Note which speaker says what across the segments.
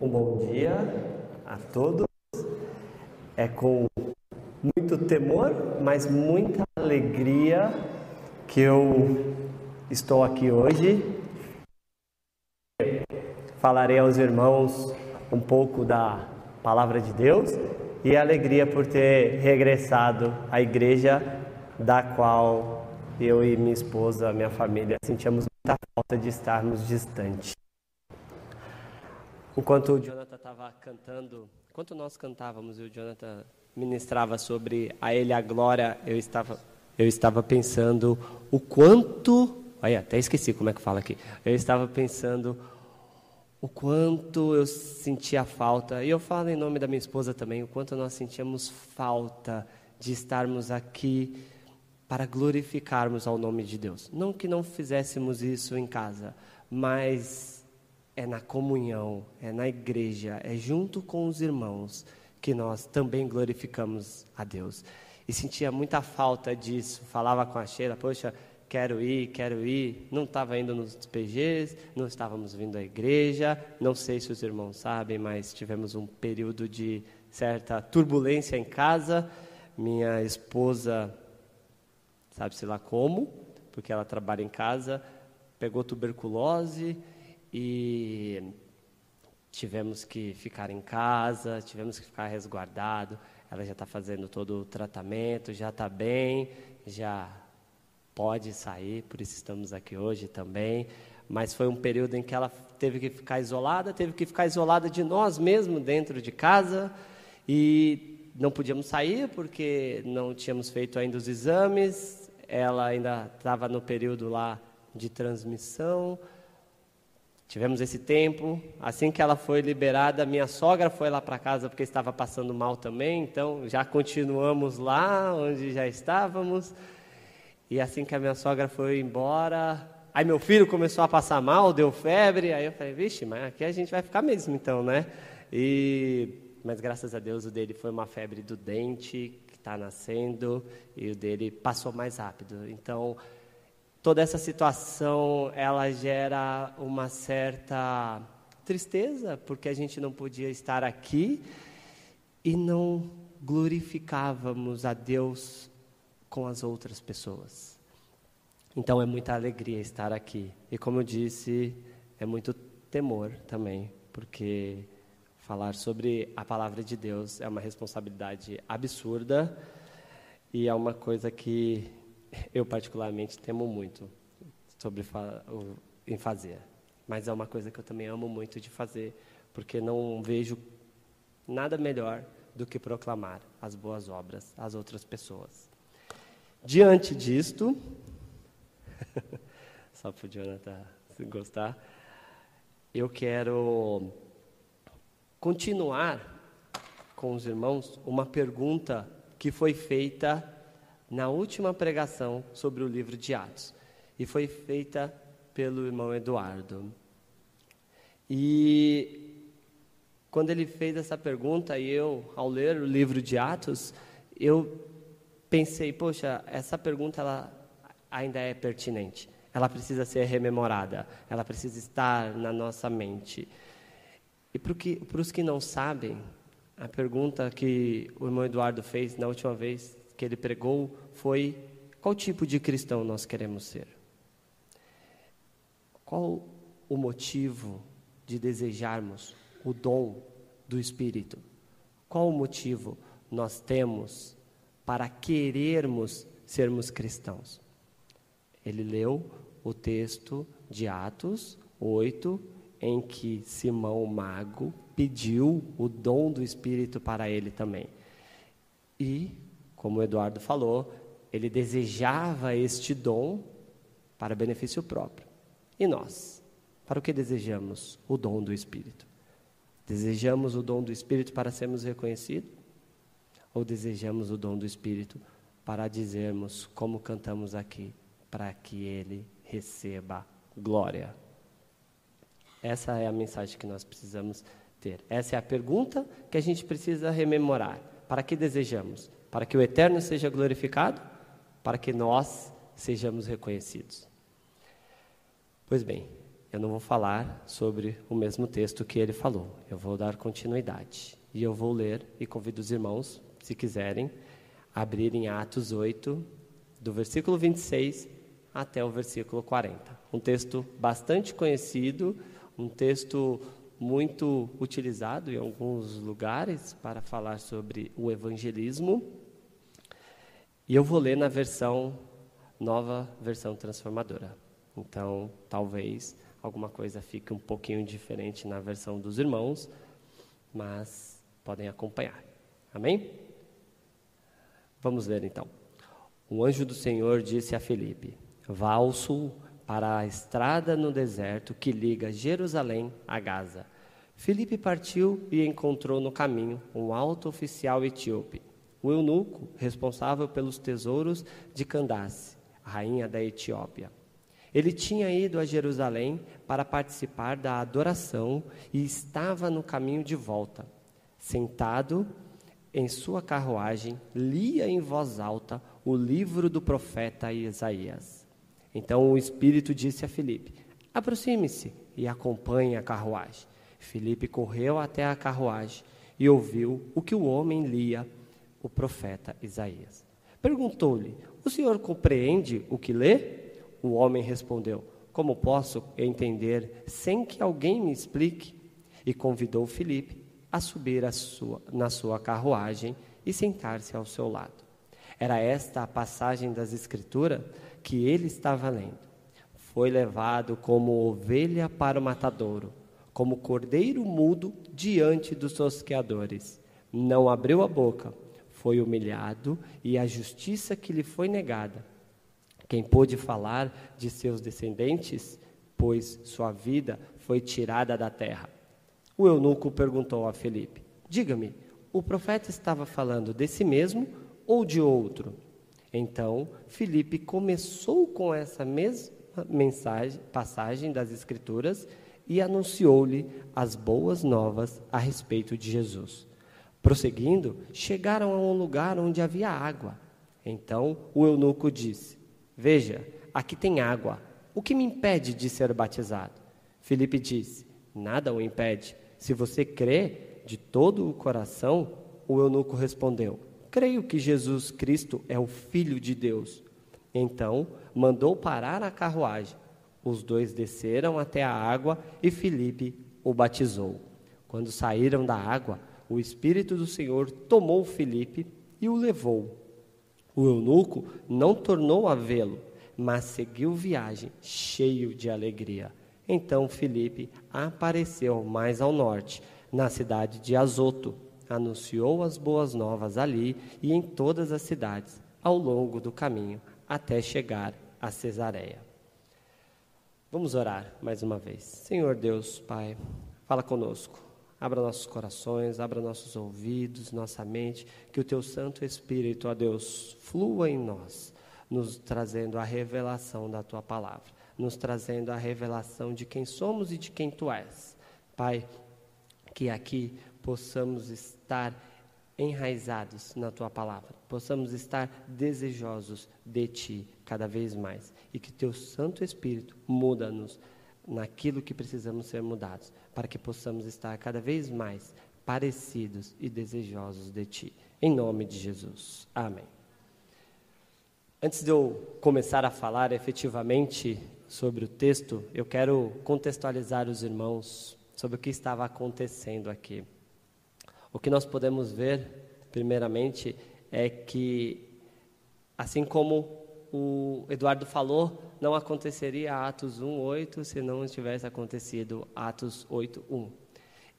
Speaker 1: Um bom dia a todos. É com muito temor, mas muita alegria que eu estou aqui hoje. Falarei aos irmãos um pouco da palavra de Deus e alegria por ter regressado à igreja da qual eu e minha esposa, minha família, sentíamos muita falta de estarmos distantes. Enquanto o Jonathan estava cantando, enquanto nós cantávamos e o Jonathan ministrava sobre a Ele a glória, eu estava, eu estava pensando o quanto. Aí, até esqueci como é que fala aqui. Eu estava pensando o quanto eu sentia falta, e eu falo em nome da minha esposa também, o quanto nós sentíamos falta de estarmos aqui para glorificarmos ao nome de Deus. Não que não fizéssemos isso em casa, mas é na comunhão, é na igreja, é junto com os irmãos que nós também glorificamos a Deus. E sentia muita falta disso. Falava com a Sheila, poxa, quero ir, quero ir. Não estava indo nos PGs, não estávamos vindo à igreja. Não sei se os irmãos sabem, mas tivemos um período de certa turbulência em casa. Minha esposa sabe-se lá como, porque ela trabalha em casa, pegou tuberculose e tivemos que ficar em casa, tivemos que ficar resguardado. Ela já está fazendo todo o tratamento, já está bem, já pode sair, por isso estamos aqui hoje também. Mas foi um período em que ela teve que ficar isolada, teve que ficar isolada de nós mesmos dentro de casa e não podíamos sair porque não tínhamos feito ainda os exames, ela ainda estava no período lá de transmissão. Tivemos esse tempo. Assim que ela foi liberada, minha sogra foi lá para casa porque estava passando mal também. Então já continuamos lá onde já estávamos. E assim que a minha sogra foi embora, aí meu filho começou a passar mal, deu febre. Aí eu falei, vixe, mas aqui a gente vai ficar mesmo então, né? E mas graças a Deus o dele foi uma febre do dente está nascendo e o dele passou mais rápido. Então, toda essa situação ela gera uma certa tristeza porque a gente não podia estar aqui e não glorificávamos a Deus com as outras pessoas. Então é muita alegria estar aqui. E como eu disse, é muito temor também, porque Falar sobre a palavra de Deus é uma responsabilidade absurda e é uma coisa que eu particularmente temo muito sobre em fazer. Mas é uma coisa que eu também amo muito de fazer, porque não vejo nada melhor do que proclamar as boas obras às outras pessoas. Diante disto, só para o Jonathan gostar, eu quero continuar com os irmãos uma pergunta que foi feita na última pregação sobre o livro de Atos. E foi feita pelo irmão Eduardo. E quando ele fez essa pergunta, e eu, ao ler o livro de Atos, eu pensei, poxa, essa pergunta ela ainda é pertinente. Ela precisa ser rememorada, ela precisa estar na nossa mente. E para os que não sabem, a pergunta que o irmão Eduardo fez na última vez que ele pregou foi: qual tipo de cristão nós queremos ser? Qual o motivo de desejarmos o dom do Espírito? Qual o motivo nós temos para querermos sermos cristãos? Ele leu o texto de Atos 8, em que Simão Mago pediu o dom do Espírito para ele também. E, como o Eduardo falou, ele desejava este dom para benefício próprio. E nós? Para o que desejamos o dom do Espírito? Desejamos o dom do Espírito para sermos reconhecidos? Ou desejamos o dom do Espírito para dizermos, como cantamos aqui, para que ele receba glória? Essa é a mensagem que nós precisamos ter. Essa é a pergunta que a gente precisa rememorar. Para que desejamos? Para que o eterno seja glorificado? Para que nós sejamos reconhecidos? Pois bem, eu não vou falar sobre o mesmo texto que ele falou. Eu vou dar continuidade. E eu vou ler e convido os irmãos, se quiserem, abrirem Atos 8, do versículo 26 até o versículo 40. Um texto bastante conhecido, um texto muito utilizado em alguns lugares para falar sobre o evangelismo. E eu vou ler na versão nova, versão transformadora. Então, talvez alguma coisa fique um pouquinho diferente na versão dos irmãos, mas podem acompanhar. Amém? Vamos ler então. O anjo do Senhor disse a Felipe: Vá ao sul, para a estrada no deserto que liga Jerusalém a Gaza. Felipe partiu e encontrou no caminho um alto oficial etíope, o eunuco responsável pelos tesouros de Candace, rainha da Etiópia. Ele tinha ido a Jerusalém para participar da adoração e estava no caminho de volta. Sentado em sua carruagem, lia em voz alta o livro do profeta Isaías. Então o Espírito disse a Filipe: Aproxime-se e acompanhe a carruagem. Filipe correu até a carruagem e ouviu o que o homem lia, o profeta Isaías. Perguntou-lhe: O senhor compreende o que lê? O homem respondeu: Como posso entender sem que alguém me explique? E convidou Filipe a subir a sua, na sua carruagem e sentar-se ao seu lado. Era esta a passagem das Escrituras que ele estava lendo. Foi levado como ovelha para o matadouro, como cordeiro mudo diante dos tosqueadores. Não abriu a boca, foi humilhado e a justiça que lhe foi negada quem pôde falar de seus descendentes, pois sua vida foi tirada da terra. O eunuco perguntou a Felipe: Diga-me, o profeta estava falando de si mesmo ou de outro? Então, Felipe começou com essa mesma mensagem, passagem das Escrituras e anunciou-lhe as boas novas a respeito de Jesus. Prosseguindo, chegaram a um lugar onde havia água. Então o eunuco disse: Veja, aqui tem água. O que me impede de ser batizado? Felipe disse: Nada o impede. Se você crê de todo o coração, o eunuco respondeu: Creio que Jesus Cristo é o Filho de Deus. Então mandou parar a carruagem. Os dois desceram até a água e Felipe o batizou. Quando saíram da água, o Espírito do Senhor tomou Felipe e o levou o eunuco não tornou a vê-lo, mas seguiu viagem, cheio de alegria. Então Filipe apareceu mais ao norte, na cidade de Azoto, anunciou as boas novas ali e em todas as cidades, ao longo do caminho, até chegar a Cesareia. Vamos orar mais uma vez. Senhor Deus, Pai, fala conosco. Abra nossos corações, abra nossos ouvidos, nossa mente, que o teu Santo Espírito, ó Deus, flua em nós, nos trazendo a revelação da tua palavra, nos trazendo a revelação de quem somos e de quem tu és. Pai, que aqui possamos estar enraizados na tua palavra, possamos estar desejosos de ti cada vez mais e que teu Santo Espírito muda-nos naquilo que precisamos ser mudados, para que possamos estar cada vez mais parecidos e desejosos de Ti. Em nome de Jesus. Amém. Antes de eu começar a falar efetivamente sobre o texto, eu quero contextualizar os irmãos sobre o que estava acontecendo aqui. O que nós podemos ver, primeiramente, é que, assim como o Eduardo falou, não aconteceria Atos 1:8 se não tivesse acontecido Atos 8:1.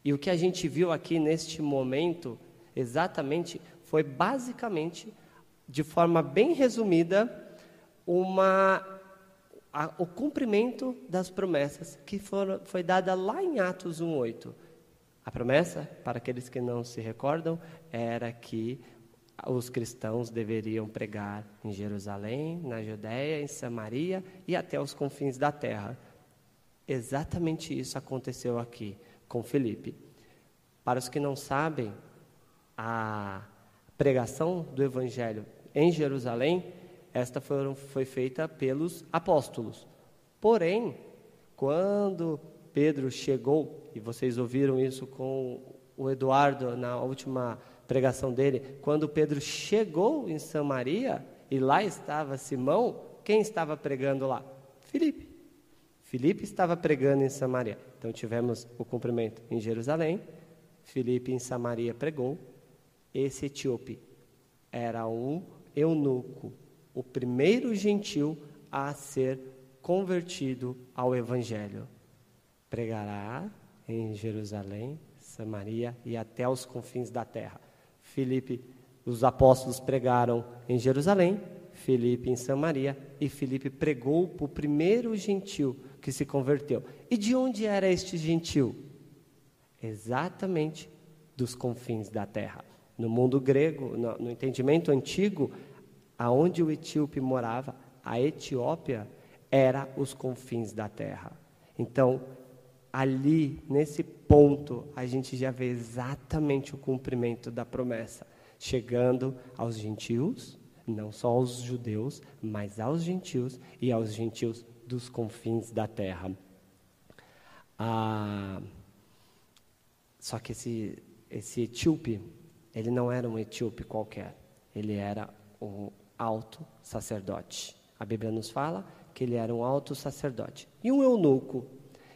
Speaker 1: E o que a gente viu aqui neste momento, exatamente, foi basicamente, de forma bem resumida, uma a, o cumprimento das promessas que foram, foi dada lá em Atos 1:8. A promessa, para aqueles que não se recordam, era que os cristãos deveriam pregar em Jerusalém, na Judéia, em Samaria e até os confins da terra. Exatamente isso aconteceu aqui com Felipe. Para os que não sabem, a pregação do evangelho em Jerusalém, esta foi, foi feita pelos apóstolos. Porém, quando Pedro chegou, e vocês ouviram isso com o Eduardo na última pregação dele, quando Pedro chegou em Samaria e lá estava Simão, quem estava pregando lá? Filipe. Filipe estava pregando em Samaria. Então tivemos o cumprimento em Jerusalém, Filipe em Samaria pregou. Esse etíope era um eunuco, o primeiro gentil a ser convertido ao evangelho. Pregará em Jerusalém, Samaria e até os confins da terra. Filipe, os apóstolos pregaram em Jerusalém, Filipe em Samaria e Filipe pregou para o primeiro gentil que se converteu. E de onde era este gentil? Exatamente dos confins da terra. No mundo grego, no, no entendimento antigo, aonde o etíope morava, a Etiópia era os confins da terra. Então, ali, nesse ponto, a gente já vê exatamente o cumprimento da promessa, chegando aos gentios, não só aos judeus, mas aos gentios e aos gentios dos confins da terra. Ah, só que esse, esse etíope, ele não era um etíope qualquer, ele era um alto sacerdote. A Bíblia nos fala que ele era um alto sacerdote. E um eunuco.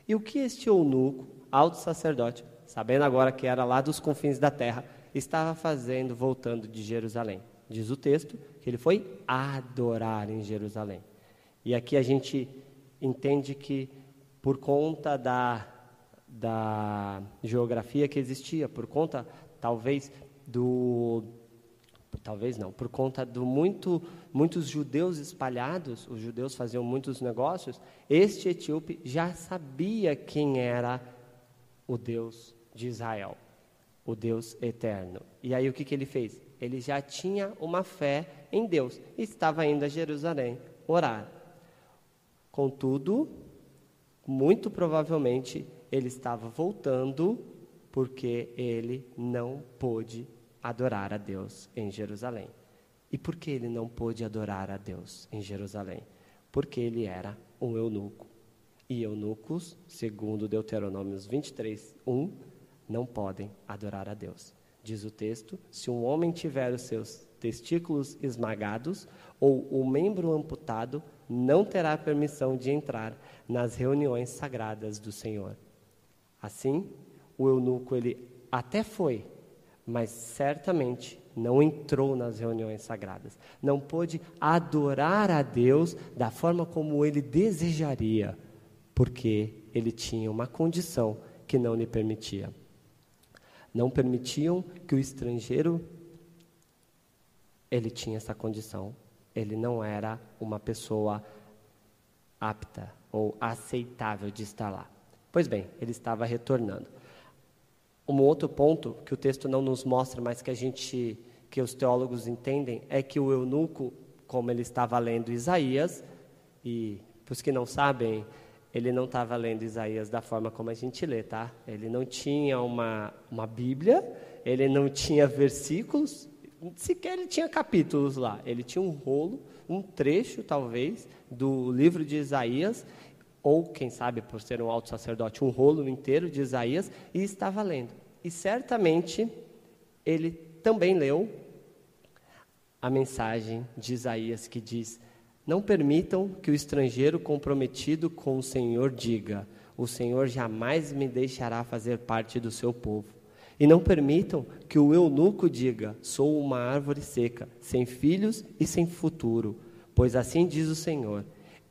Speaker 1: E o que este eunuco, alto sacerdote, sabendo agora que era lá dos confins da terra, estava fazendo voltando de Jerusalém? Diz o texto que ele foi adorar em Jerusalém. E aqui a gente entende que por conta da, da geografia que existia, por conta talvez do talvez não, por conta do muito muitos judeus espalhados, os judeus faziam muitos negócios, este etíope já sabia quem era o Deus de Israel, o Deus eterno. E aí o que, que ele fez? Ele já tinha uma fé em Deus e estava indo a Jerusalém orar. Contudo, muito provavelmente ele estava voltando porque ele não pôde adorar a Deus em Jerusalém. E por que ele não pôde adorar a Deus em Jerusalém? Porque ele era um eunuco. E eunucos, segundo Deuteronômios 23, 1, não podem adorar a Deus. Diz o texto: se um homem tiver os seus testículos esmagados ou o membro amputado, não terá permissão de entrar nas reuniões sagradas do Senhor. Assim, o eunuco ele até foi, mas certamente não entrou nas reuniões sagradas. Não pôde adorar a Deus da forma como ele desejaria, porque ele tinha uma condição que não lhe permitia. Não permitiam que o estrangeiro ele tinha essa condição ele não era uma pessoa apta ou aceitável de estar lá. Pois bem, ele estava retornando. Um outro ponto que o texto não nos mostra, mas que a gente, que os teólogos entendem, é que o eunuco, como ele estava lendo Isaías, e para os que não sabem, ele não estava lendo Isaías da forma como a gente lê, tá? Ele não tinha uma, uma Bíblia, ele não tinha versículos, sequer ele tinha capítulos lá. Ele tinha um rolo, um trecho, talvez, do livro de Isaías, ou, quem sabe, por ser um alto sacerdote, um rolo inteiro de Isaías, e estava lendo. E certamente ele também leu a mensagem de Isaías que diz: Não permitam que o estrangeiro comprometido com o Senhor diga: O Senhor jamais me deixará fazer parte do seu povo. E não permitam que o eunuco diga: Sou uma árvore seca, sem filhos e sem futuro. Pois assim diz o Senhor: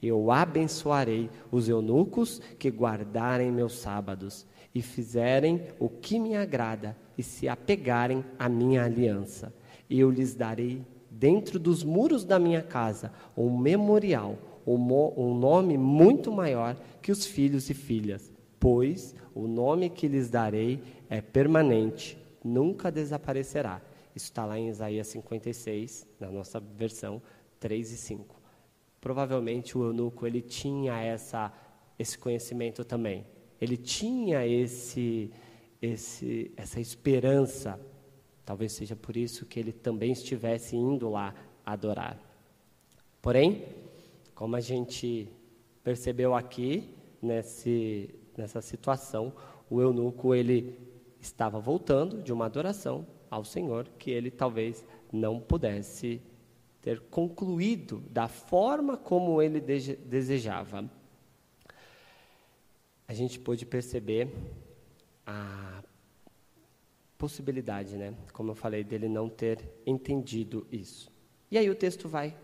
Speaker 1: Eu abençoarei os eunucos que guardarem meus sábados e fizerem o que me agrada e se apegarem à minha aliança. Eu lhes darei dentro dos muros da minha casa um memorial, um nome muito maior que os filhos e filhas, pois o nome que lhes darei é permanente, nunca desaparecerá. Isso está lá em Isaías 56, na nossa versão 3 e 5. Provavelmente o eunuco ele tinha essa, esse conhecimento também. Ele tinha esse, esse, essa esperança. Talvez seja por isso que ele também estivesse indo lá adorar. Porém, como a gente percebeu aqui, nesse, nessa situação. O eunuco ele estava voltando de uma adoração ao Senhor que ele talvez não pudesse ter concluído da forma como ele desejava. A gente pôde perceber a possibilidade, né? Como eu falei, dele não ter entendido isso. E aí o texto vai.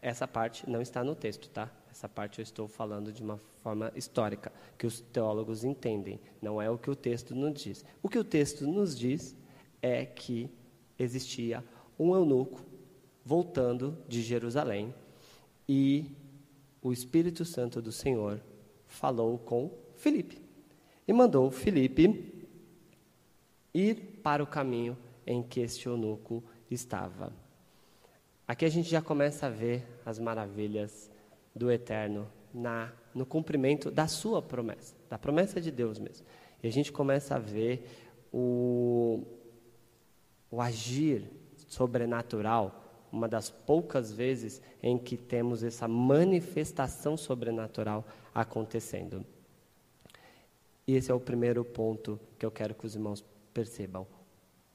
Speaker 1: Essa parte não está no texto, tá? Essa parte eu estou falando de uma forma histórica, que os teólogos entendem, não é o que o texto nos diz. O que o texto nos diz é que existia um eunuco voltando de Jerusalém e o Espírito Santo do Senhor falou com Filipe e mandou Filipe ir para o caminho em que este eunuco estava. Aqui a gente já começa a ver as maravilhas do Eterno na no cumprimento da sua promessa, da promessa de Deus mesmo. E a gente começa a ver o, o agir sobrenatural, uma das poucas vezes em que temos essa manifestação sobrenatural acontecendo. E esse é o primeiro ponto que eu quero que os irmãos percebam.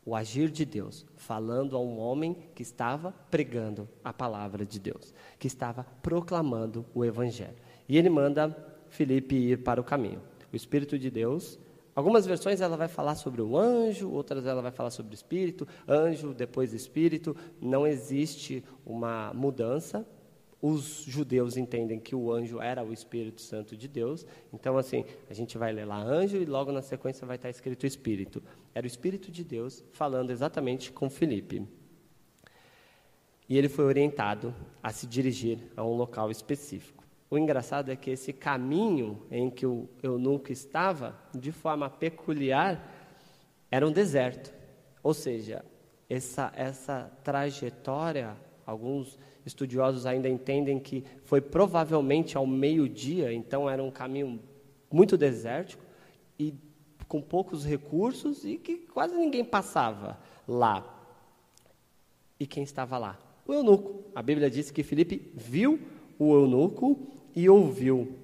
Speaker 1: O agir de Deus, falando a um homem que estava pregando a palavra de Deus, que estava proclamando o Evangelho. E ele manda Felipe ir para o caminho. O Espírito de Deus, algumas versões ela vai falar sobre o anjo, outras ela vai falar sobre o Espírito, anjo, depois Espírito. Não existe uma mudança, os judeus entendem que o anjo era o Espírito Santo de Deus. Então, assim, a gente vai ler lá anjo e logo na sequência vai estar escrito Espírito. Era o Espírito de Deus falando exatamente com Filipe. E ele foi orientado a se dirigir a um local específico. O engraçado é que esse caminho em que o eunuco estava, de forma peculiar, era um deserto. Ou seja, essa, essa trajetória, alguns estudiosos ainda entendem que foi provavelmente ao meio-dia, então era um caminho muito desértico e com poucos recursos e que quase ninguém passava lá. E quem estava lá? O eunuco. A Bíblia diz que Filipe viu o eunuco e ouviu.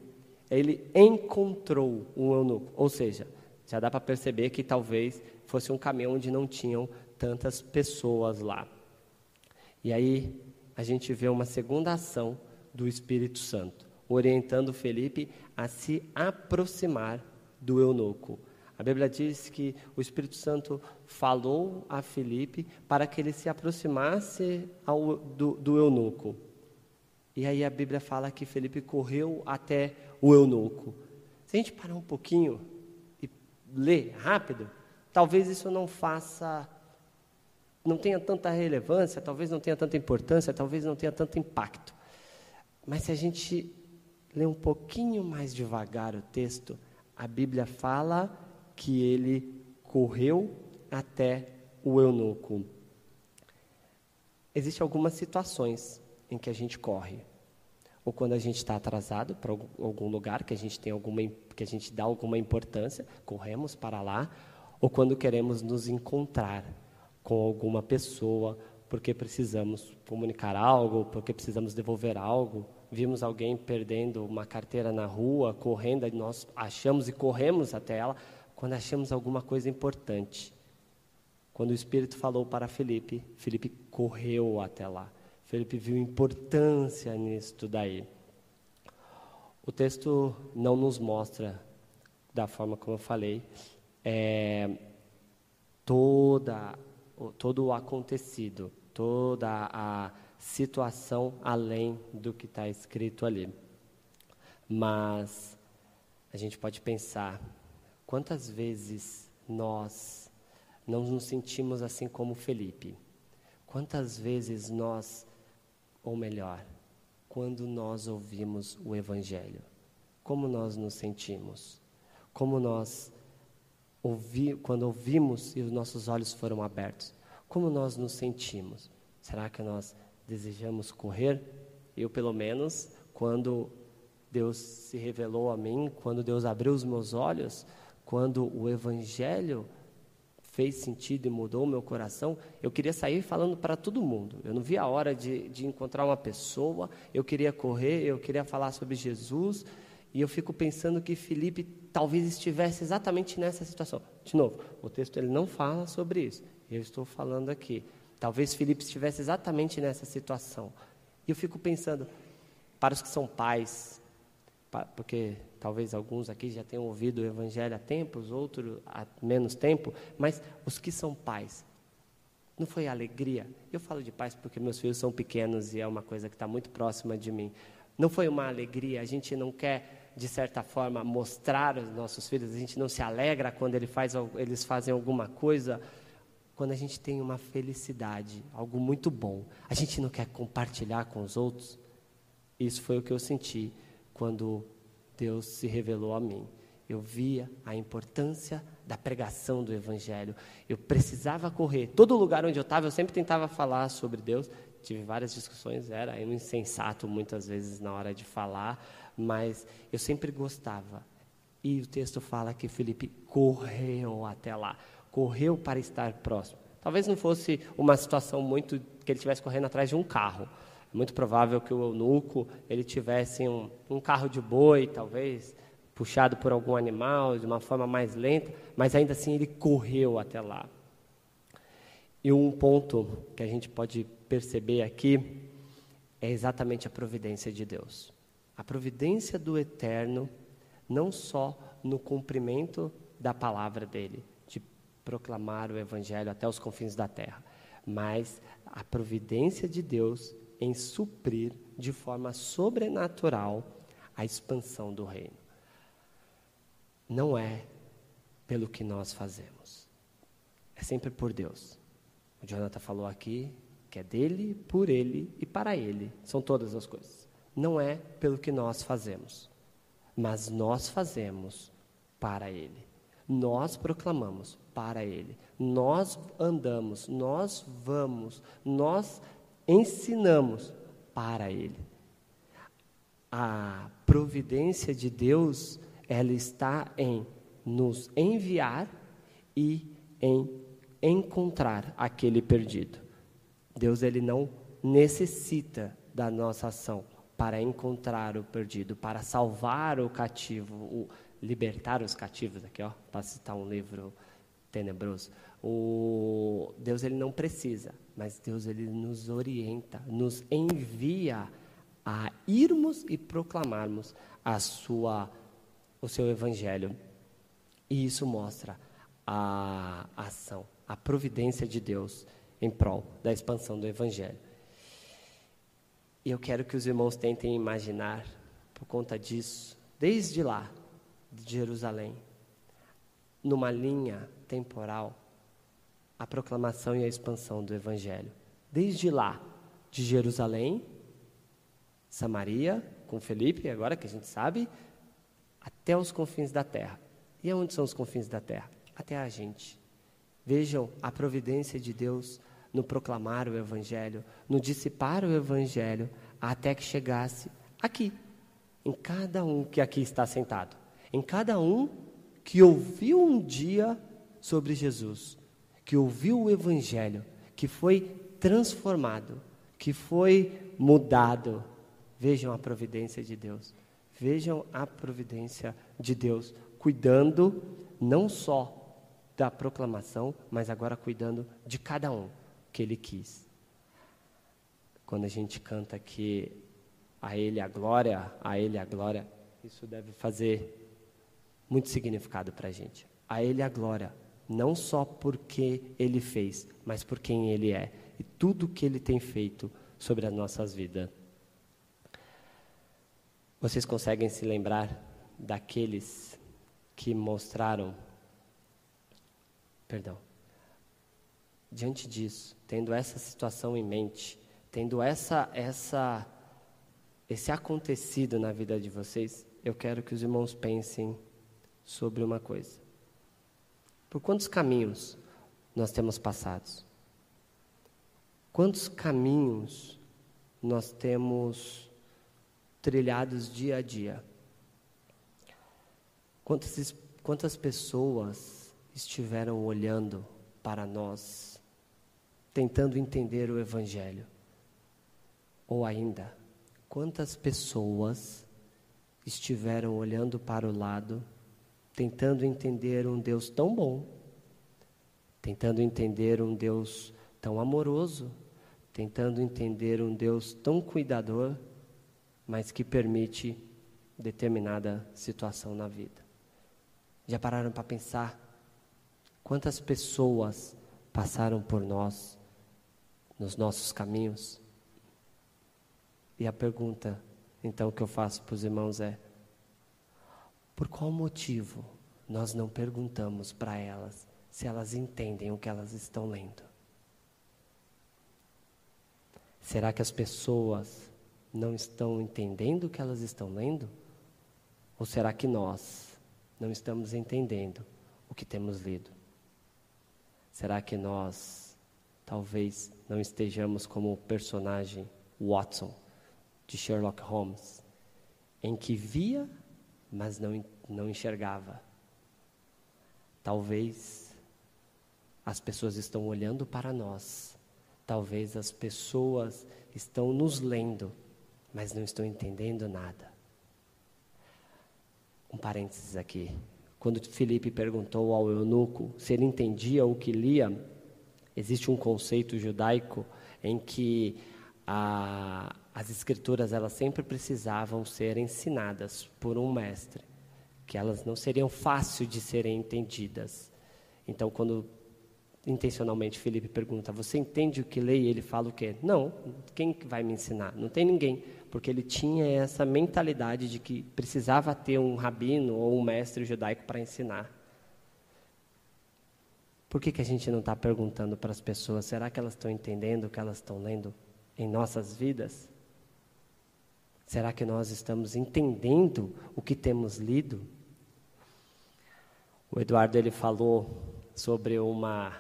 Speaker 1: Ele encontrou um eunuco. Ou seja, já dá para perceber que talvez fosse um caminho onde não tinham tantas pessoas lá. E aí a gente vê uma segunda ação do Espírito Santo, orientando Felipe a se aproximar do eunuco. A Bíblia diz que o Espírito Santo falou a Felipe para que ele se aproximasse ao, do, do eunuco. E aí a Bíblia fala que Felipe correu até o eunuco. Se a gente parar um pouquinho e ler rápido, talvez isso não faça não tenha tanta relevância, talvez não tenha tanta importância, talvez não tenha tanto impacto. Mas se a gente ler um pouquinho mais devagar o texto, a Bíblia fala que ele correu até o eunuco. Existem algumas situações em que a gente corre. Ou quando a gente está atrasado para algum lugar que a gente tem alguma que a gente dá alguma importância, corremos para lá, ou quando queremos nos encontrar com alguma pessoa, porque precisamos comunicar algo, porque precisamos devolver algo. Vimos alguém perdendo uma carteira na rua, correndo, e nós achamos e corremos até ela quando achamos alguma coisa importante. Quando o Espírito falou para Felipe, Felipe correu até lá. Felipe viu importância nisso daí. O texto não nos mostra, da forma como eu falei, é, toda todo o acontecido, toda a situação além do que está escrito ali. Mas a gente pode pensar quantas vezes nós não nos sentimos assim como Felipe. Quantas vezes nós, ou melhor, quando nós ouvimos o Evangelho, como nós nos sentimos? Como nós ouvi, quando ouvimos e os nossos olhos foram abertos, como nós nos sentimos? Será que nós desejamos correr? Eu, pelo menos, quando Deus se revelou a mim, quando Deus abriu os meus olhos, quando o Evangelho fez sentido e mudou o meu coração, eu queria sair falando para todo mundo. Eu não via a hora de, de encontrar uma pessoa, eu queria correr, eu queria falar sobre Jesus, E eu fico pensando que Felipe talvez estivesse exatamente nessa situação. De novo, o texto ele não fala sobre isso. Eu estou falando aqui. Talvez Felipe estivesse exatamente nessa situação. E eu fico pensando, para os que são pais, porque talvez alguns aqui já tenham ouvido o Evangelho há tempos, outros há menos tempo, mas os que são pais, não foi alegria? Eu falo de pais porque meus filhos são pequenos e é uma coisa que está muito próxima de mim. Não foi uma alegria, a gente não quer, de certa forma, mostrar aos nossos filhos, a gente não se alegra quando ele faz, eles fazem alguma coisa, quando a gente tem uma felicidade, algo muito bom, a gente não quer compartilhar com os outros. Isso foi o que eu senti quando Deus se revelou a mim. Eu via a importância da pregação do Evangelho. Eu precisava correr. Todo lugar onde eu estava, eu sempre tentava falar sobre Deus. Tive várias discussões, era um insensato muitas vezes na hora de falar, mas eu sempre gostava. E o texto fala que Felipe correu até lá correu para estar próximo. Talvez não fosse uma situação muito que ele estivesse correndo atrás de um carro. Muito provável que o eunuco ele tivesse um, um carro de boi, talvez puxado por algum animal de uma forma mais lenta, mas ainda assim ele correu até lá. E um ponto que a gente pode perceber aqui é exatamente a providência de Deus. A providência do eterno, não só no cumprimento da palavra dele, proclamar o Evangelho até os confins da terra, mas a providência de Deus em suprir de forma sobrenatural a expansão do reino. Não é pelo que nós fazemos, é sempre por Deus. O Jonathan falou aqui que é dele, por ele e para ele, são todas as coisas. Não é pelo que nós fazemos, mas nós fazemos para ele. Nós proclamamos para Ele. Nós andamos, nós vamos, nós ensinamos para Ele. A providência de Deus, ela está em nos enviar e em encontrar aquele perdido. Deus ele não necessita da nossa ação para encontrar o perdido, para salvar o cativo, o libertar os cativos aqui, ó, para citar um livro tenebroso. O Deus ele não precisa, mas Deus ele nos orienta, nos envia a irmos e proclamarmos a sua o seu evangelho. E isso mostra a ação, a providência de Deus em prol da expansão do evangelho. E eu quero que os irmãos tentem imaginar por conta disso, desde lá de Jerusalém, numa linha temporal a proclamação e a expansão do Evangelho. Desde lá, de Jerusalém, Samaria, com Felipe, agora que a gente sabe, até os confins da terra. E aonde são os confins da terra? Até a gente. Vejam a providência de Deus no proclamar o Evangelho, no dissipar o Evangelho, até que chegasse aqui, em cada um que aqui está sentado, em cada um que ouviu um dia sobre Jesus, que ouviu o Evangelho, que foi transformado, que foi mudado. Vejam a providência de Deus. Vejam a providência de Deus, cuidando não só da proclamação, mas agora cuidando de cada um que Ele quis. Quando a gente canta que a Ele a glória, a Ele a glória, isso deve fazer muito significado para a gente. A Ele a glória, não só porque Ele fez, mas por quem Ele é e tudo que Ele tem feito sobre as nossas vidas. Vocês conseguem se lembrar daqueles que mostraram. Perdão. Diante disso, tendo essa situação em mente, tendo essa, essa, esse acontecido na vida de vocês, eu quero que os irmãos pensem sobre uma coisa. Por quantos caminhos nós temos passados? Quantos caminhos nós temos trilhados dia a dia? Quantas, quantas pessoas estiveram olhando para nós, tentando entender o Evangelho? Ou ainda, quantas pessoas estiveram olhando para o lado, tentando entender um Deus tão bom, tentando entender um Deus tão amoroso, tentando entender um Deus tão cuidador, mas que permite determinada situação na vida. Já pararam para pensar quantas pessoas passaram por nós nos nossos caminhos? E a pergunta, então, que eu faço para os irmãos é: por qual motivo nós não perguntamos para elas se elas entendem o que elas estão lendo? Será que as pessoas não estão entendendo o que elas estão lendo? Ou será que nós não estamos entendendo o que temos lido? Será que nós talvez não estejamos como o personagem Watson de Sherlock Holmes, em que via, mas não, não enxergava. Talvez as pessoas estão olhando para nós, talvez as pessoas estão nos lendo, mas não estão entendendo nada. Um parênteses aqui. Quando Felipe perguntou ao eunuco se ele entendia o que lia, existe um conceito judaico em que a, as escrituras elas sempre precisavam ser ensinadas por um mestre, que elas não seriam fáceis de serem entendidas. Então, quando intencionalmente Felipe pergunta: "Você entende o que lê?" ele fala o quê? Não, quem vai me ensinar? Não tem ninguém, porque ele tinha essa mentalidade de que precisava ter um rabino ou um mestre judaico para ensinar. Por que, que a gente não está perguntando para as pessoas? Será que elas estão entendendo o que elas estão lendo? em nossas vidas? Será que nós estamos entendendo o que temos lido? O Eduardo ele falou sobre uma.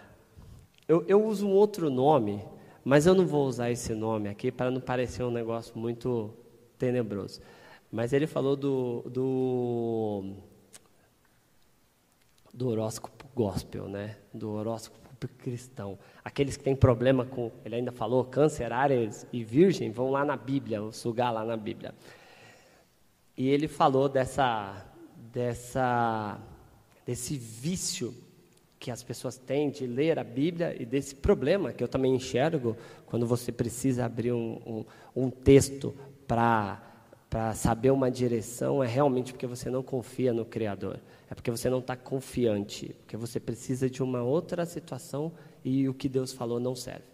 Speaker 1: Eu, eu uso um outro nome, mas eu não vou usar esse nome aqui para não parecer um negócio muito tenebroso. Mas ele falou do, do, do horóscopo gospel, né? Do horóscopo cristão. Aqueles que têm problema com, ele ainda falou, câncer, áreas e virgem, vão lá na Bíblia, sugar lá na Bíblia. E ele falou dessa, dessa, desse vício que as pessoas têm de ler a Bíblia e desse problema que eu também enxergo quando você precisa abrir um, um, um texto para para saber uma direção é realmente porque você não confia no Criador. É porque você não está confiante, porque você precisa de uma outra situação e o que Deus falou não serve.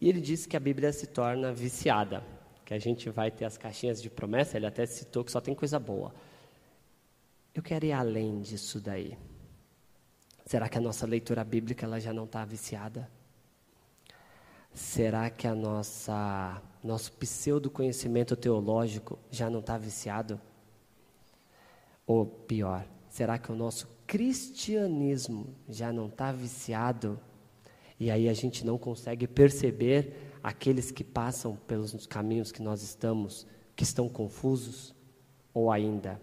Speaker 1: E ele disse que a Bíblia se torna viciada, que a gente vai ter as caixinhas de promessa, ele até citou que só tem coisa boa. Eu quero ir além disso daí. Será que a nossa leitura bíblica ela já não está viciada? Será que a nossa nosso pseudo conhecimento teológico já não está viciado? Ou pior, será que o nosso cristianismo já não está viciado? E aí a gente não consegue perceber aqueles que passam pelos caminhos que nós estamos, que estão confusos? Ou ainda,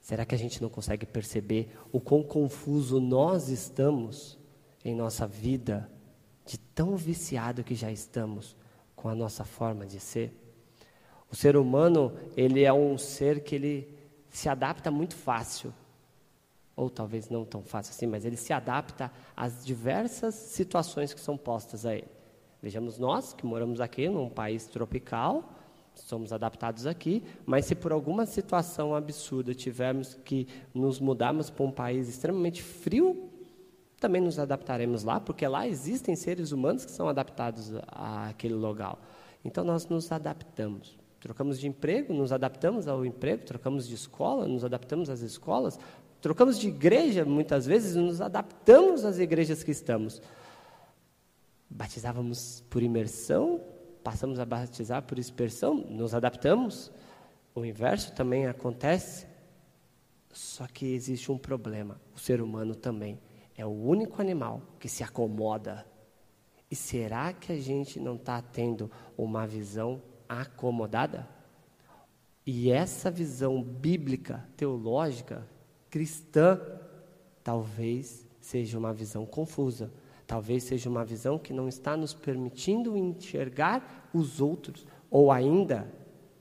Speaker 1: será que a gente não consegue perceber o quão confuso nós estamos em nossa vida? de tão viciado que já estamos com a nossa forma de ser. O ser humano, ele é um ser que ele se adapta muito fácil, ou talvez não tão fácil assim, mas ele se adapta às diversas situações que são postas a ele. Vejamos nós que moramos aqui num país tropical, somos adaptados aqui, mas se por alguma situação absurda tivermos que nos mudarmos para um país extremamente frio, também nos adaptaremos lá, porque lá existem seres humanos que são adaptados àquele local. Então nós nos adaptamos. Trocamos de emprego, nos adaptamos ao emprego, trocamos de escola, nos adaptamos às escolas, trocamos de igreja, muitas vezes nos adaptamos às igrejas que estamos. Batizávamos por imersão, passamos a batizar por dispersão, nos adaptamos. O inverso também acontece. Só que existe um problema: o ser humano também é o único animal que se acomoda. E será que a gente não está tendo uma visão acomodada? E essa visão bíblica, teológica, cristã, talvez seja uma visão confusa. Talvez seja uma visão que não está nos permitindo enxergar os outros. Ou ainda,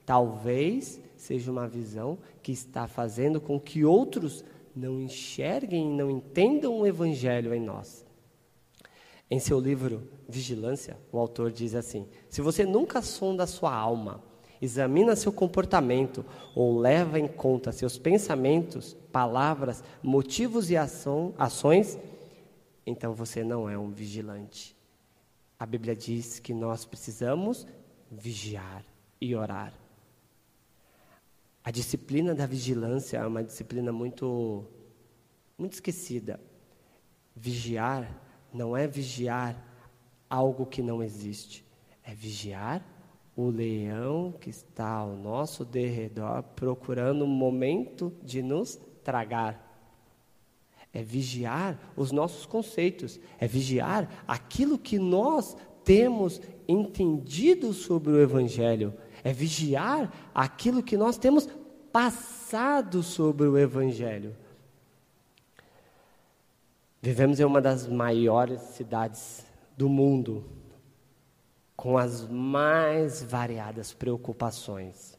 Speaker 1: talvez seja uma visão que está fazendo com que outros não enxerguem e não entendam o Evangelho em nós. Em seu livro Vigilância, o autor diz assim: Se você nunca sonda a sua alma, examina seu comportamento ou leva em conta seus pensamentos, palavras, motivos e ação, ações, então você não é um vigilante. A Bíblia diz que nós precisamos vigiar e orar. A disciplina da vigilância é uma disciplina muito muito esquecida. Vigiar não é vigiar algo que não existe, é vigiar o leão que está ao nosso derredor procurando um momento de nos tragar. É vigiar os nossos conceitos, é vigiar aquilo que nós temos entendido sobre o Evangelho, é vigiar aquilo que nós temos passado sobre o Evangelho. Vivemos em uma das maiores cidades do mundo, com as mais variadas preocupações.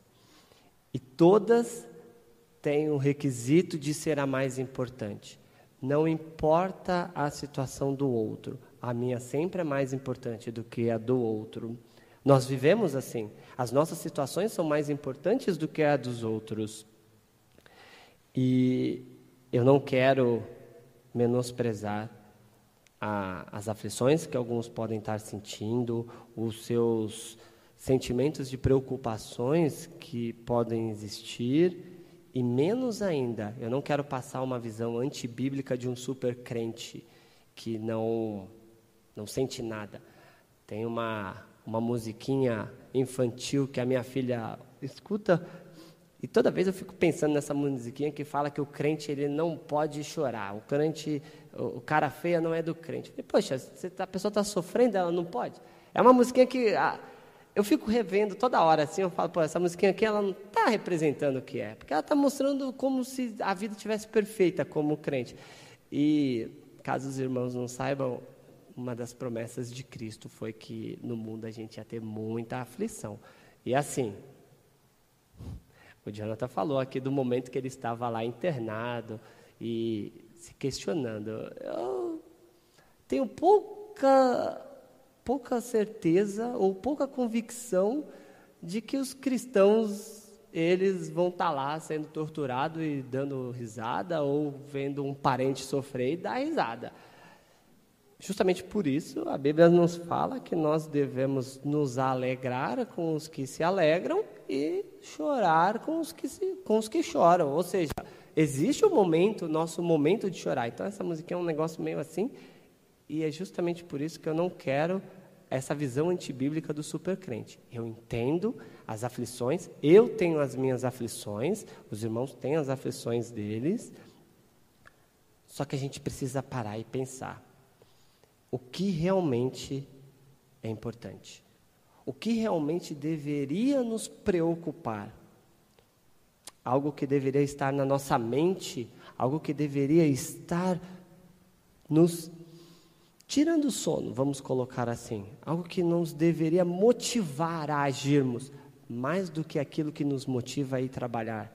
Speaker 1: E todas têm o requisito de ser a mais importante. Não importa a situação do outro, a minha sempre é mais importante do que a do outro. Nós vivemos assim. As nossas situações são mais importantes do que a dos outros. E eu não quero menosprezar a, as aflições que alguns podem estar sentindo, os seus sentimentos de preocupações que podem existir, e menos ainda, eu não quero passar uma visão antibíblica de um super crente que não, não sente nada. Tem uma, uma musiquinha infantil que a minha filha escuta e toda vez eu fico pensando nessa musiquinha que fala que o crente ele não pode chorar. O crente, o cara feia não é do crente. falei, Poxa, tá, a pessoa está sofrendo, ela não pode. É uma musiquinha que ah, eu fico revendo toda hora assim. Eu falo, pô, essa musiquinha aqui ela não está representando o que é, porque ela está mostrando como se a vida tivesse perfeita como crente. E caso os irmãos não saibam, uma das promessas de Cristo foi que no mundo a gente ia ter muita aflição. E assim, o Jonathan falou aqui do momento que ele estava lá internado e se questionando. Eu tenho pouca, pouca certeza ou pouca convicção de que os cristãos eles vão estar tá lá sendo torturados e dando risada ou vendo um parente sofrer e dar risada. Justamente por isso, a Bíblia nos fala que nós devemos nos alegrar com os que se alegram e chorar com os que, se, com os que choram. Ou seja, existe o um momento, nosso momento de chorar. Então, essa música é um negócio meio assim, e é justamente por isso que eu não quero essa visão antibíblica do supercrente. Eu entendo as aflições, eu tenho as minhas aflições, os irmãos têm as aflições deles, só que a gente precisa parar e pensar o que realmente é importante o que realmente deveria nos preocupar. Algo que deveria estar na nossa mente, algo que deveria estar nos tirando o sono, vamos colocar assim. Algo que nos deveria motivar a agirmos, mais do que aquilo que nos motiva a ir trabalhar,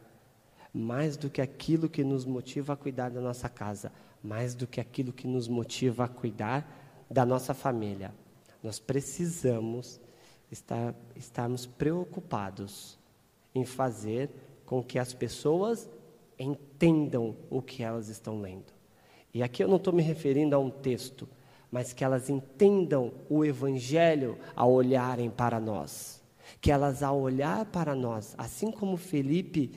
Speaker 1: mais do que aquilo que nos motiva a cuidar da nossa casa, mais do que aquilo que nos motiva a cuidar da nossa família. Nós precisamos estar, estarmos preocupados em fazer com que as pessoas entendam o que elas estão lendo. E aqui eu não estou me referindo a um texto, mas que elas entendam o Evangelho ao olharem para nós. Que elas, ao olhar para nós, assim como Felipe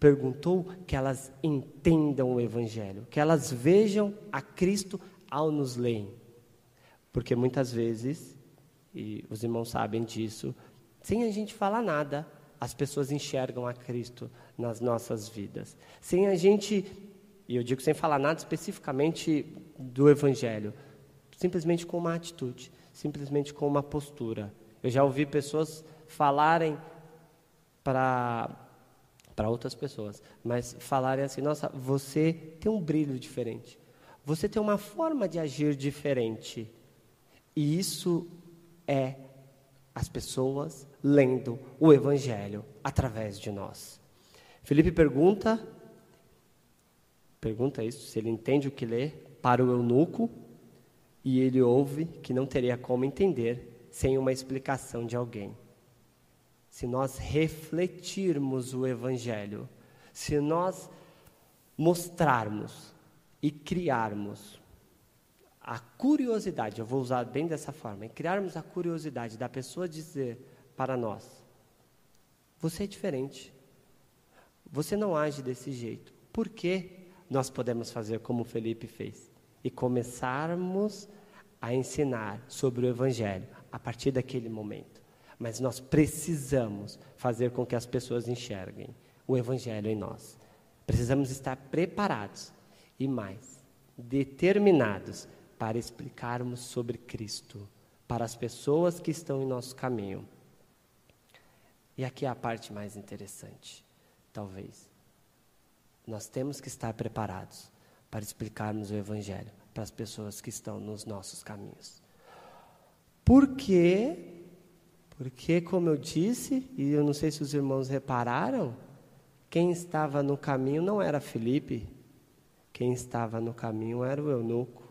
Speaker 1: perguntou, que elas entendam o Evangelho, que elas vejam a Cristo ao nos lerem. Porque muitas vezes e os irmãos sabem disso, sem a gente falar nada, as pessoas enxergam a Cristo nas nossas vidas. Sem a gente, e eu digo sem falar nada especificamente do Evangelho, simplesmente com uma atitude, simplesmente com uma postura. Eu já ouvi pessoas falarem para para outras pessoas, mas falarem assim: nossa, você tem um brilho diferente, você tem uma forma de agir diferente. E isso é as pessoas lendo o Evangelho através de nós. Felipe pergunta, pergunta isso, se ele entende o que lê, para o eunuco, e ele ouve que não teria como entender sem uma explicação de alguém. Se nós refletirmos o Evangelho, se nós mostrarmos e criarmos a curiosidade, eu vou usar bem dessa forma, e criarmos a curiosidade da pessoa dizer para nós: você é diferente, você não age desse jeito. Por que nós podemos fazer como Felipe fez e começarmos a ensinar sobre o Evangelho a partir daquele momento? Mas nós precisamos fazer com que as pessoas enxerguem o Evangelho em nós. Precisamos estar preparados e mais, determinados para explicarmos sobre Cristo para as pessoas que estão em nosso caminho. E aqui é a parte mais interessante, talvez. Nós temos que estar preparados para explicarmos o Evangelho para as pessoas que estão nos nossos caminhos. Por quê? Porque, como eu disse, e eu não sei se os irmãos repararam, quem estava no caminho não era Felipe, quem estava no caminho era o eunuco.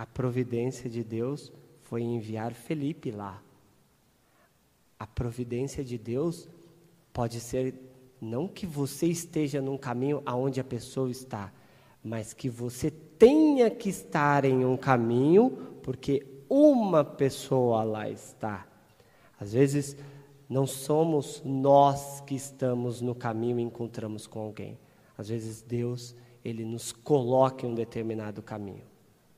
Speaker 1: A providência de Deus foi enviar Felipe lá. A providência de Deus pode ser não que você esteja num caminho aonde a pessoa está, mas que você tenha que estar em um caminho porque uma pessoa lá está. Às vezes não somos nós que estamos no caminho e encontramos com alguém. Às vezes Deus, ele nos coloca em um determinado caminho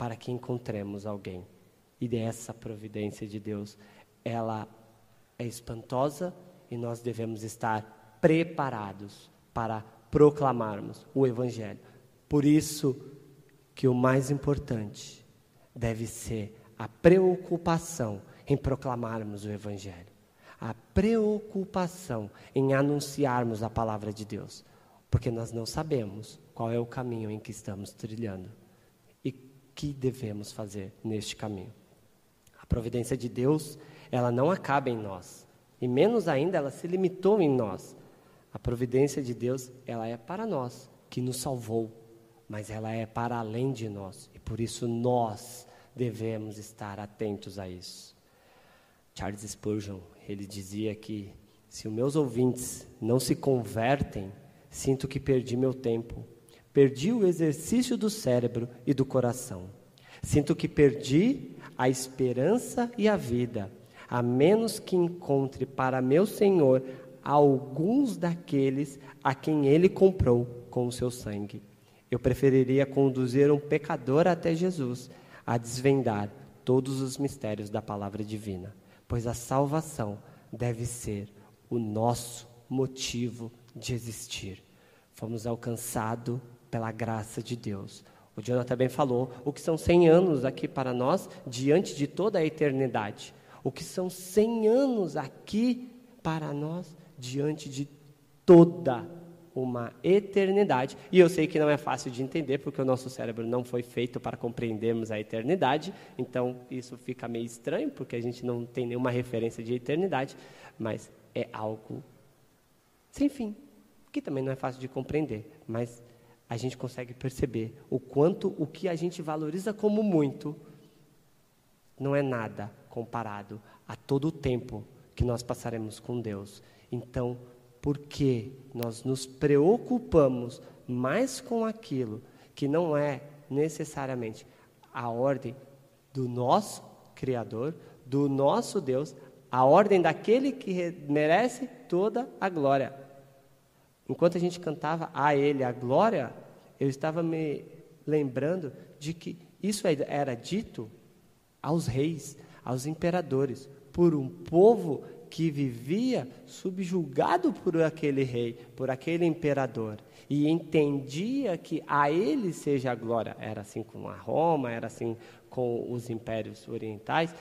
Speaker 1: para que encontremos alguém. E essa providência de Deus, ela é espantosa e nós devemos estar preparados para proclamarmos o evangelho. Por isso que o mais importante deve ser a preocupação em proclamarmos o evangelho a preocupação em anunciarmos a palavra de Deus, porque nós não sabemos qual é o caminho em que estamos trilhando que devemos fazer neste caminho. A providência de Deus, ela não acaba em nós, e menos ainda ela se limitou em nós. A providência de Deus, ela é para nós, que nos salvou, mas ela é para além de nós, e por isso nós devemos estar atentos a isso. Charles Spurgeon, ele dizia que se os meus ouvintes não se convertem, sinto que perdi meu tempo. Perdi o exercício do cérebro e do coração. Sinto que perdi a esperança e a vida, a menos que encontre para meu Senhor alguns daqueles a quem ele comprou com o seu sangue. Eu preferiria conduzir um pecador até Jesus, a desvendar todos os mistérios da palavra divina pois a salvação deve ser o nosso motivo de existir. Fomos alcançados pela graça de Deus. O Jonathan também falou o que são 100 anos aqui para nós, diante de toda a eternidade. O que são 100 anos aqui para nós, diante de toda uma eternidade. E eu sei que não é fácil de entender, porque o nosso cérebro não foi feito para compreendermos a eternidade, então isso fica meio estranho, porque a gente não tem nenhuma referência de eternidade, mas é algo sem fim, que também não é fácil de compreender, mas a gente consegue perceber o quanto o que a gente valoriza como muito não é nada comparado a todo o tempo que nós passaremos com Deus. Então, porque nós nos preocupamos mais com aquilo que não é necessariamente a ordem do nosso Criador, do nosso Deus, a ordem daquele que merece toda a glória. Enquanto a gente cantava a Ele a glória, eu estava me lembrando de que isso era dito aos reis, aos imperadores, por um povo que vivia subjugado por aquele rei, por aquele imperador, e entendia que a ele seja a glória. Era assim com a Roma, era assim com os impérios orientais.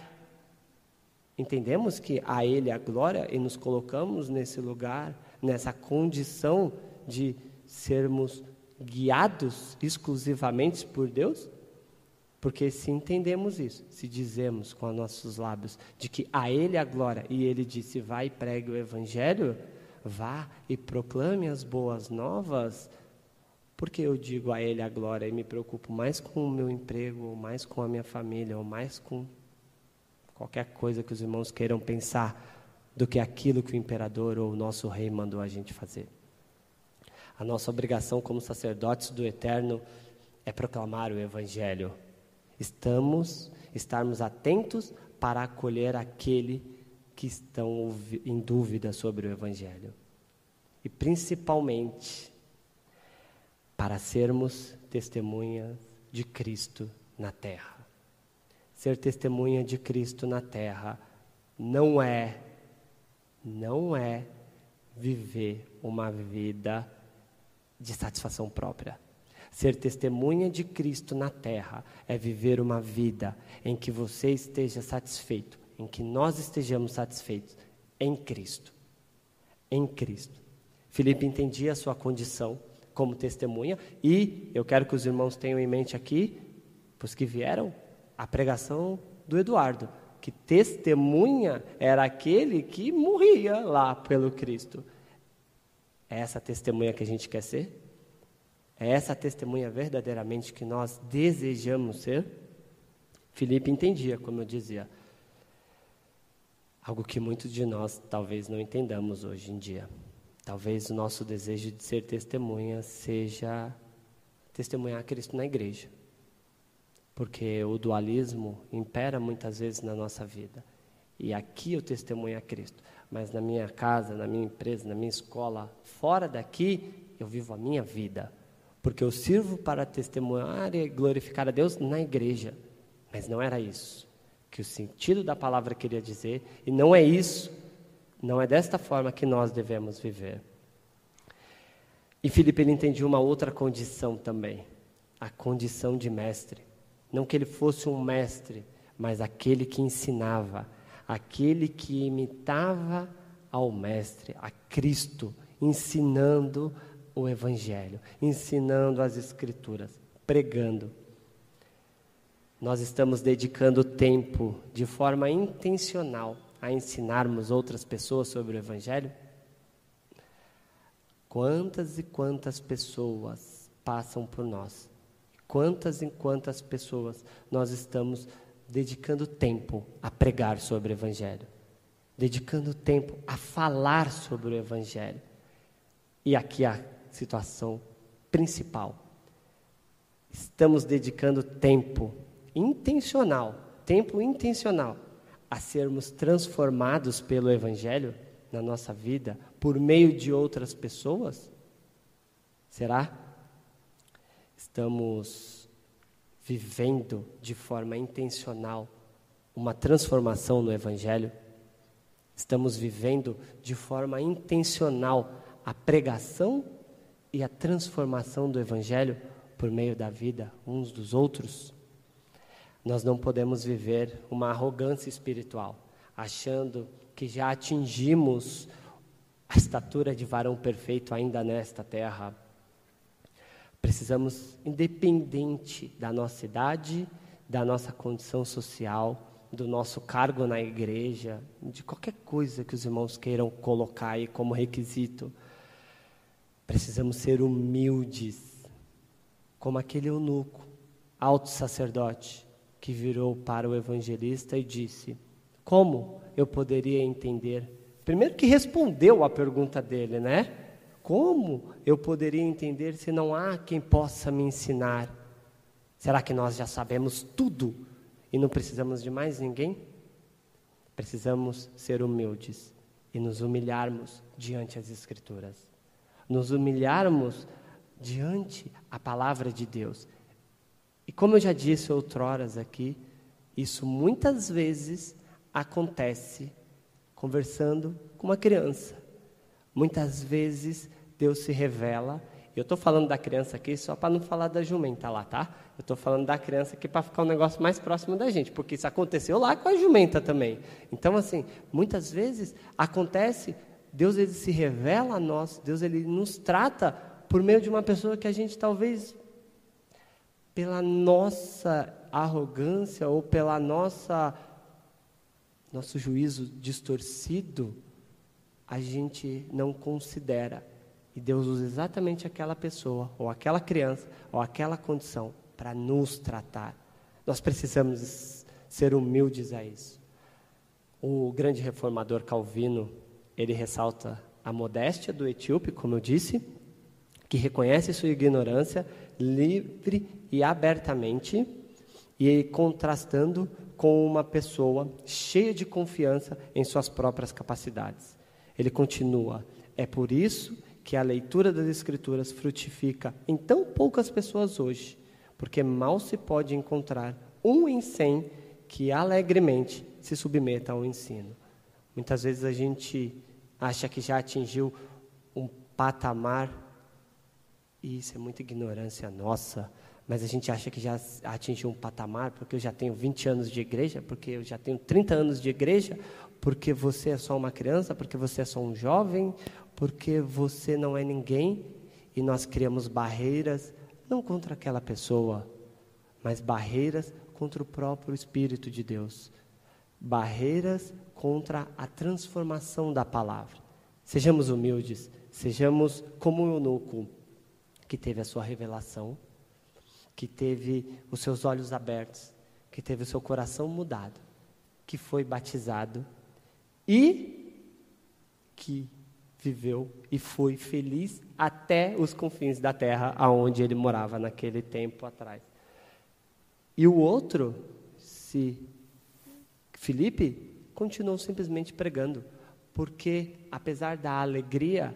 Speaker 1: Entendemos que a ele a glória e nos colocamos nesse lugar, nessa condição de sermos guiados exclusivamente por Deus? Porque se entendemos isso, se dizemos com os nossos lábios de que a Ele a glória, e Ele disse, vai e pregue o Evangelho, vá e proclame as boas novas, porque eu digo a Ele a glória e me preocupo mais com o meu emprego, ou mais com a minha família, ou mais com qualquer coisa que os irmãos queiram pensar, do que aquilo que o imperador ou o nosso rei mandou a gente fazer. A nossa obrigação como sacerdotes do Eterno é proclamar o Evangelho. Estamos, estarmos atentos para acolher aquele que estão em dúvida sobre o Evangelho. E principalmente para sermos testemunhas de Cristo na terra. Ser testemunha de Cristo na terra não é, não é viver uma vida de satisfação própria. Ser testemunha de Cristo na terra é viver uma vida em que você esteja satisfeito em que nós estejamos satisfeitos em Cristo. Em Cristo. Filipe entendia a sua condição como testemunha e eu quero que os irmãos tenham em mente aqui, os que vieram, a pregação do Eduardo, que testemunha era aquele que morria lá pelo Cristo. É essa testemunha que a gente quer ser? É essa testemunha verdadeiramente que nós desejamos ser? Filipe entendia, como eu dizia, Algo que muitos de nós talvez não entendamos hoje em dia. Talvez o nosso desejo de ser testemunha seja testemunhar Cristo na igreja. Porque o dualismo impera muitas vezes na nossa vida. E aqui eu testemunho a Cristo. Mas na minha casa, na minha empresa, na minha escola, fora daqui, eu vivo a minha vida. Porque eu sirvo para testemunhar e glorificar a Deus na igreja. Mas não era isso que o sentido da palavra queria dizer, e não é isso, não é desta forma que nós devemos viver. E Filipe ele entendia uma outra condição também, a condição de mestre. Não que ele fosse um mestre, mas aquele que ensinava, aquele que imitava ao mestre, a Cristo, ensinando o evangelho, ensinando as escrituras, pregando nós estamos dedicando tempo de forma intencional a ensinarmos outras pessoas sobre o Evangelho? Quantas e quantas pessoas passam por nós? Quantas e quantas pessoas nós estamos dedicando tempo a pregar sobre o Evangelho? Dedicando tempo a falar sobre o Evangelho? E aqui a situação principal. Estamos dedicando tempo intencional, tempo intencional, a sermos transformados pelo Evangelho na nossa vida por meio de outras pessoas? Será? Estamos vivendo de forma intencional uma transformação no Evangelho? Estamos vivendo de forma intencional a pregação e a transformação do Evangelho por meio da vida uns dos outros? Nós não podemos viver uma arrogância espiritual, achando que já atingimos a estatura de varão perfeito ainda nesta terra. Precisamos, independente da nossa idade, da nossa condição social, do nosso cargo na igreja, de qualquer coisa que os irmãos queiram colocar aí como requisito, precisamos ser humildes, como aquele eunuco, alto sacerdote, que virou para o evangelista e disse: Como eu poderia entender? Primeiro que respondeu a pergunta dele, né? Como eu poderia entender se não há quem possa me ensinar? Será que nós já sabemos tudo e não precisamos de mais ninguém? Precisamos ser humildes e nos humilharmos diante das Escrituras. Nos humilharmos diante a palavra de Deus e como eu já disse outroras aqui, isso muitas vezes acontece conversando com uma criança. Muitas vezes Deus se revela. Eu estou falando da criança aqui só para não falar da jumenta lá, tá? Eu estou falando da criança aqui para ficar um negócio mais próximo da gente, porque isso aconteceu lá com a jumenta também. Então, assim, muitas vezes acontece, Deus ele se revela a nós, Deus ele nos trata por meio de uma pessoa que a gente talvez pela nossa arrogância ou pela nossa nosso juízo distorcido, a gente não considera. E Deus usa exatamente aquela pessoa, ou aquela criança, ou aquela condição para nos tratar. Nós precisamos ser humildes a isso. O grande reformador Calvino, ele ressalta a modéstia do etíope, como eu disse, que reconhece sua ignorância livre e abertamente, e contrastando com uma pessoa cheia de confiança em suas próprias capacidades. Ele continua: é por isso que a leitura das Escrituras frutifica em tão poucas pessoas hoje, porque mal se pode encontrar um em cem que alegremente se submeta ao ensino. Muitas vezes a gente acha que já atingiu um patamar, e isso é muita ignorância nossa, mas a gente acha que já atingiu um patamar porque eu já tenho 20 anos de igreja, porque eu já tenho 30 anos de igreja, porque você é só uma criança, porque você é só um jovem, porque você não é ninguém, e nós criamos barreiras, não contra aquela pessoa, mas barreiras contra o próprio Espírito de Deus. Barreiras contra a transformação da palavra. Sejamos humildes, sejamos como o eunuco que teve a sua revelação, que teve os seus olhos abertos, que teve o seu coração mudado, que foi batizado e que viveu e foi feliz até os confins da terra aonde ele morava naquele tempo atrás. E o outro, se Felipe continuou simplesmente pregando, porque apesar da alegria,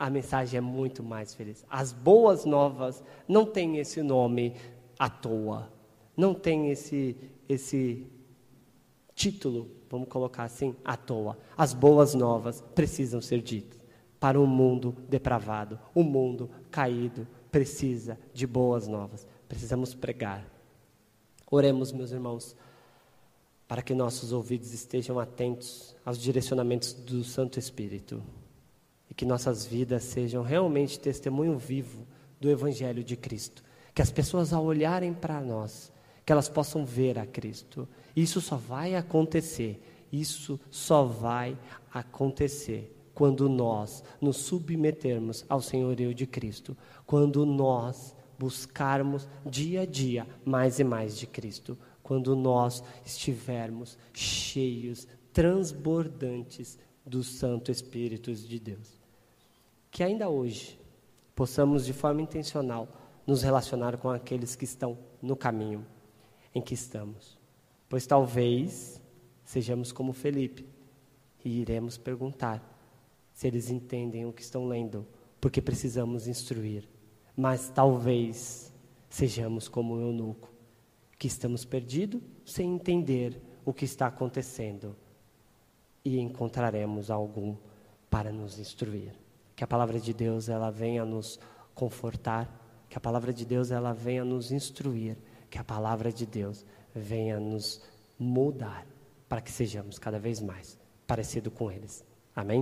Speaker 1: a mensagem é muito mais feliz. As boas novas não têm esse nome à toa, não tem esse esse título, vamos colocar assim, à toa. As boas novas precisam ser ditas para um mundo depravado, o um mundo caído precisa de boas novas. Precisamos pregar. Oremos, meus irmãos para que nossos ouvidos estejam atentos aos direcionamentos do Santo Espírito que nossas vidas sejam realmente testemunho vivo do Evangelho de Cristo. Que as pessoas, ao olharem para nós, que elas possam ver a Cristo. Isso só vai acontecer, isso só vai acontecer quando nós nos submetermos ao senhorio de Cristo, quando nós buscarmos dia a dia mais e mais de Cristo quando nós estivermos cheios, transbordantes do Santo Espírito de Deus. Que ainda hoje possamos, de forma intencional, nos relacionar com aqueles que estão no caminho em que estamos. Pois talvez sejamos como Felipe e iremos perguntar se eles entendem o que estão lendo, porque precisamos instruir. Mas talvez sejamos como o eunuco que estamos perdidos sem entender o que está acontecendo e encontraremos algum para nos instruir. Que a palavra de Deus ela venha nos confortar, que a palavra de Deus ela venha nos instruir, que a palavra de Deus venha nos mudar para que sejamos cada vez mais parecido com eles. Amém?